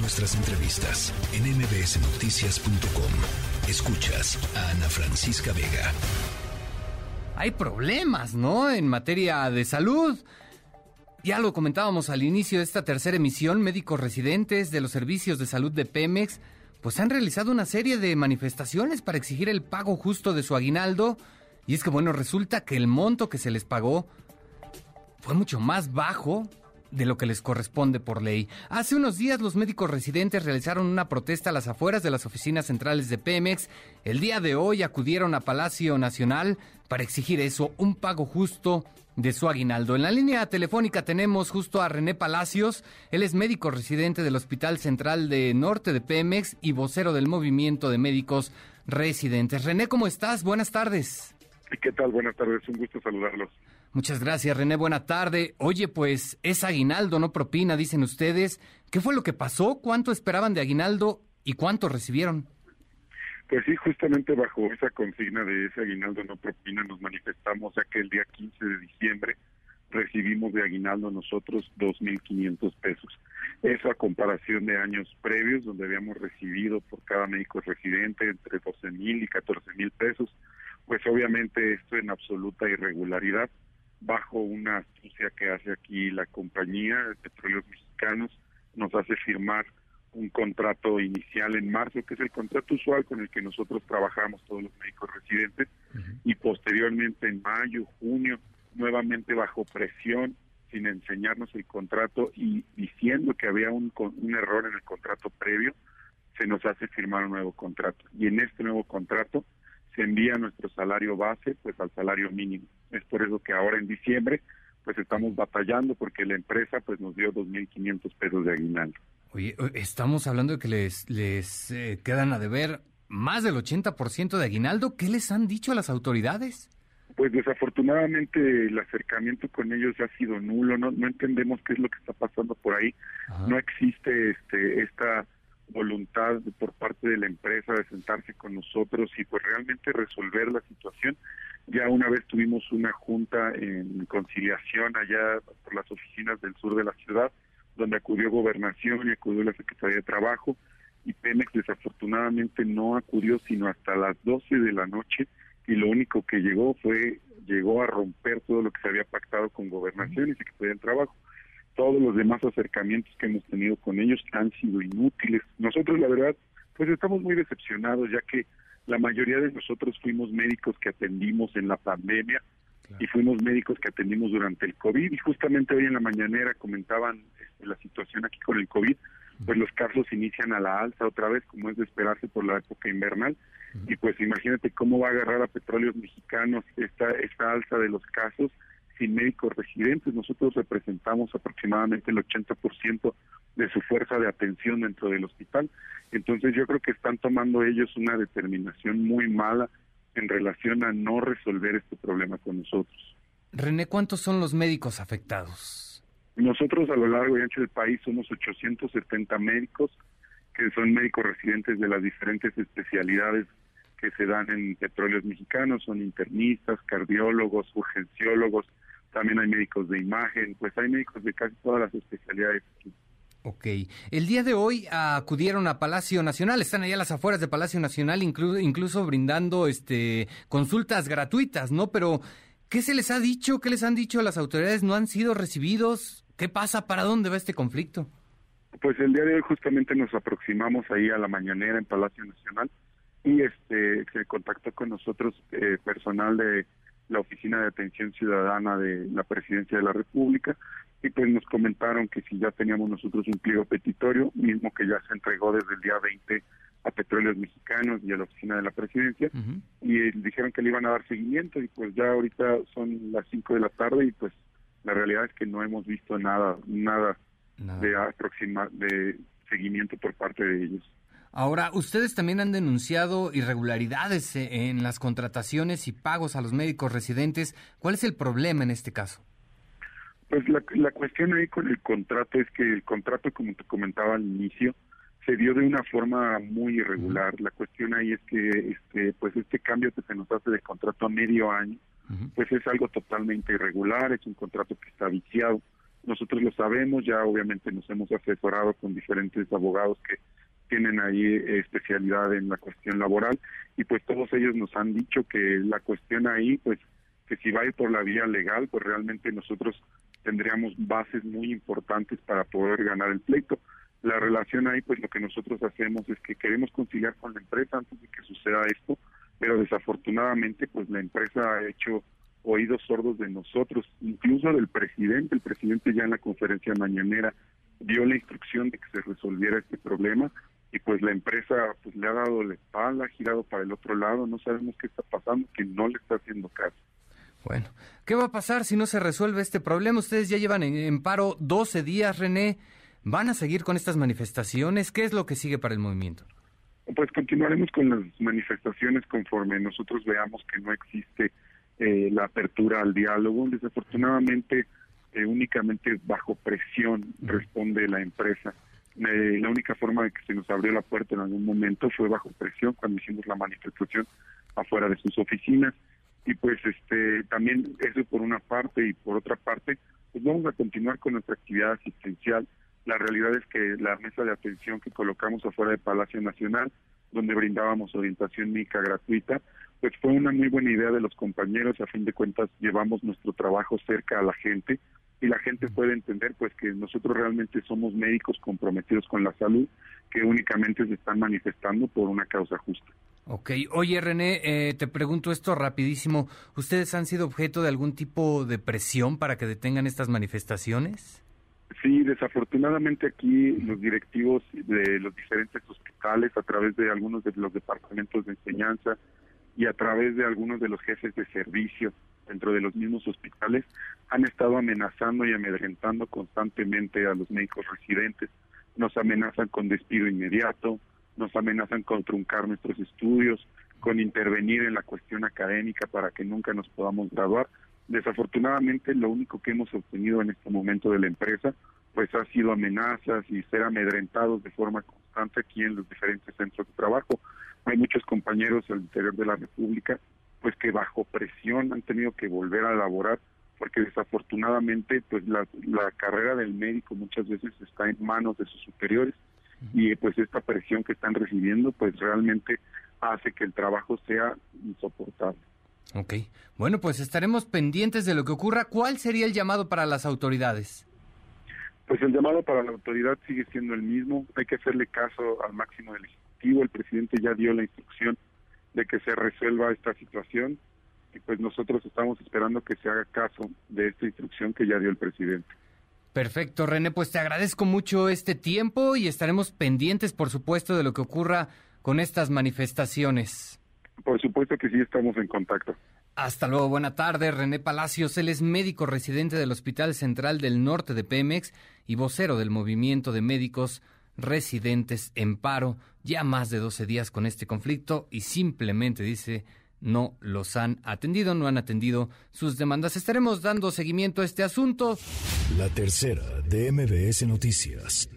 Nuestras entrevistas en mbsnoticias.com. Escuchas a Ana Francisca Vega. Hay problemas, ¿no? En materia de salud. Ya lo comentábamos al inicio de esta tercera emisión, médicos residentes de los servicios de salud de Pemex, pues han realizado una serie de manifestaciones para exigir el pago justo de su aguinaldo. Y es que, bueno, resulta que el monto que se les pagó fue mucho más bajo de lo que les corresponde por ley. Hace unos días los médicos residentes realizaron una protesta a las afueras de las oficinas centrales de Pemex. El día de hoy acudieron a Palacio Nacional para exigir eso, un pago justo de su aguinaldo. En la línea telefónica tenemos justo a René Palacios. Él es médico residente del Hospital Central de Norte de Pemex y vocero del Movimiento de Médicos Residentes. René, ¿cómo estás? Buenas tardes. ¿Qué tal? Buenas tardes. Un gusto saludarlos. Muchas gracias, René. Buena tarde. Oye, pues es aguinaldo, no propina, dicen ustedes. ¿Qué fue lo que pasó? ¿Cuánto esperaban de aguinaldo y cuánto recibieron? Pues sí, justamente bajo esa consigna de ese aguinaldo no propina nos manifestamos ya que el día 15 de diciembre recibimos de aguinaldo nosotros 2.500 pesos. Eso a comparación de años previos donde habíamos recibido por cada médico residente entre 12.000 y 14.000 pesos. Pues obviamente esto en absoluta irregularidad bajo una astucia que hace aquí la compañía de petróleos mexicanos, nos hace firmar un contrato inicial en marzo, que es el contrato usual con el que nosotros trabajamos todos los médicos residentes, y posteriormente en mayo, junio, nuevamente bajo presión, sin enseñarnos el contrato y diciendo que había un, un error en el contrato previo, se nos hace firmar un nuevo contrato. Y en este nuevo contrato se envía nuestro salario base pues al salario mínimo. Es por eso que ahora en diciembre pues estamos batallando porque la empresa pues nos dio 2.500 pesos de aguinaldo. Oye, estamos hablando de que les, les eh, quedan a deber más del 80% de aguinaldo. ¿Qué les han dicho a las autoridades? Pues desafortunadamente el acercamiento con ellos ha sido nulo, no, no entendemos qué es lo que está pasando por ahí. No existe este esta voluntad por parte de la empresa de sentarse con nosotros y pues realmente resolver la situación. Ya una vez tuvimos una junta en conciliación allá por las oficinas del sur de la ciudad, donde acudió Gobernación y acudió la Secretaría de Trabajo, y Pemex desafortunadamente no acudió sino hasta las 12 de la noche, y lo único que llegó fue, llegó a romper todo lo que se había pactado con Gobernación y Secretaría de Trabajo todos los demás acercamientos que hemos tenido con ellos han sido inútiles. Nosotros, la verdad, pues estamos muy decepcionados, ya que la mayoría de nosotros fuimos médicos que atendimos en la pandemia y fuimos médicos que atendimos durante el COVID. Y justamente hoy en la mañanera comentaban este, la situación aquí con el COVID, pues los casos inician a la alza otra vez, como es de esperarse por la época invernal. Y pues imagínate cómo va a agarrar a petróleos mexicanos esta, esta alza de los casos sin médicos residentes. Nosotros representamos aproximadamente el 80% de su fuerza de atención dentro del hospital. Entonces yo creo que están tomando ellos una determinación muy mala en relación a no resolver este problema con nosotros. René, ¿cuántos son los médicos afectados? Nosotros a lo largo y ancho del país somos 870 médicos que son médicos residentes de las diferentes especialidades que se dan en petróleos mexicanos, son internistas, cardiólogos, urgenciólogos, también hay médicos de imagen, pues hay médicos de casi todas las especialidades aquí. Ok. El día de hoy acudieron a Palacio Nacional, están allá a las afueras de Palacio Nacional, incluso, incluso brindando este consultas gratuitas, ¿no? Pero, ¿qué se les ha dicho? ¿Qué les han dicho las autoridades? ¿No han sido recibidos? ¿Qué pasa? ¿Para dónde va este conflicto? Pues el día de hoy justamente nos aproximamos ahí a la mañanera en Palacio Nacional y este se contactó con nosotros eh, personal de la Oficina de Atención Ciudadana de la Presidencia de la República y pues nos comentaron que si ya teníamos nosotros un pliego petitorio, mismo que ya se entregó desde el día 20 a Petróleos Mexicanos y a la Oficina de la Presidencia, y dijeron que le iban a dar seguimiento y pues ya ahorita son las 5 de la tarde y pues la realidad es que no hemos visto nada, nada, nada. de aproxima, de seguimiento por parte de ellos. Ahora, ustedes también han denunciado irregularidades eh, en las contrataciones y pagos a los médicos residentes. ¿Cuál es el problema en este caso? Pues la, la cuestión ahí con el contrato es que el contrato, como te comentaba al inicio, se dio de una forma muy irregular. La cuestión ahí es que este pues este cambio que se nos hace de contrato a medio año, pues es algo totalmente irregular, es un contrato que está viciado. nosotros lo sabemos, ya obviamente nos hemos asesorado con diferentes abogados que tienen ahí eh, especialidad en la cuestión laboral y pues todos ellos nos han dicho que la cuestión ahí pues que si va por la vía legal pues realmente nosotros tendríamos bases muy importantes para poder ganar el pleito. La relación ahí pues lo que nosotros hacemos es que queremos conciliar con la empresa antes de que suceda esto, pero desafortunadamente pues la empresa ha hecho oídos sordos de nosotros, incluso del presidente. El presidente ya en la conferencia mañanera dio la instrucción de que se resolviera este problema y pues la empresa pues le ha dado la espalda, ha girado para el otro lado, no sabemos qué está pasando, que no le está haciendo caso. Bueno, ¿qué va a pasar si no se resuelve este problema? Ustedes ya llevan en, paro 12 días, René. ¿Van a seguir con estas manifestaciones? ¿Qué es lo que sigue para el movimiento? Pues continuaremos con las manifestaciones conforme nosotros veamos que no existe eh, la apertura al diálogo. Desafortunadamente, eh, únicamente bajo presión responde la empresa. La única forma de que se nos abrió la puerta en algún momento fue bajo presión cuando hicimos la manifestación afuera de sus oficinas. Y pues este también eso por una parte y por otra parte pues vamos a continuar con nuestra actividad asistencial. La realidad es que la mesa de atención que colocamos afuera del Palacio Nacional donde brindábamos orientación médica gratuita pues fue una muy buena idea de los compañeros. A fin de cuentas llevamos nuestro trabajo cerca a la gente y la gente puede entender pues que nosotros realmente somos médicos comprometidos con la salud que únicamente se están manifestando por una causa justa. Ok, oye René, eh, te pregunto esto rapidísimo. ¿Ustedes han sido objeto de algún tipo de presión para que detengan estas manifestaciones? Sí, desafortunadamente aquí los directivos de los diferentes hospitales, a través de algunos de los departamentos de enseñanza y a través de algunos de los jefes de servicio dentro de los mismos hospitales, han estado amenazando y amedrentando constantemente a los médicos residentes. Nos amenazan con despido inmediato, nos amenazan con truncar nuestros estudios, con intervenir en la cuestión académica para que nunca nos podamos graduar. Desafortunadamente, lo único que hemos obtenido en este momento de la empresa, pues ha sido amenazas y ser amedrentados de forma constante aquí en los diferentes centros de trabajo. Hay muchos compañeros al interior de la República, pues que bajo presión han tenido que volver a laborar porque desafortunadamente pues la, la carrera del médico muchas veces está en manos de sus superiores y pues esta presión que están recibiendo pues realmente hace que el trabajo sea insoportable. Ok, bueno pues estaremos pendientes de lo que ocurra. ¿Cuál sería el llamado para las autoridades? Pues el llamado para la autoridad sigue siendo el mismo, hay que hacerle caso al máximo del Ejecutivo, el presidente ya dio la instrucción de que se resuelva esta situación y pues nosotros estamos esperando que se haga caso de esta instrucción que ya dio el presidente. Perfecto, René, pues te agradezco mucho este tiempo y estaremos pendientes, por supuesto, de lo que ocurra con estas manifestaciones. Por supuesto que sí estamos en contacto. Hasta luego, buena tarde. René Palacios, él es médico residente del Hospital Central del Norte de Pemex y vocero del movimiento de médicos residentes en paro. Ya más de 12 días con este conflicto y simplemente dice no los han atendido, no han atendido sus demandas. Estaremos dando seguimiento a este asunto. La tercera de MBS Noticias.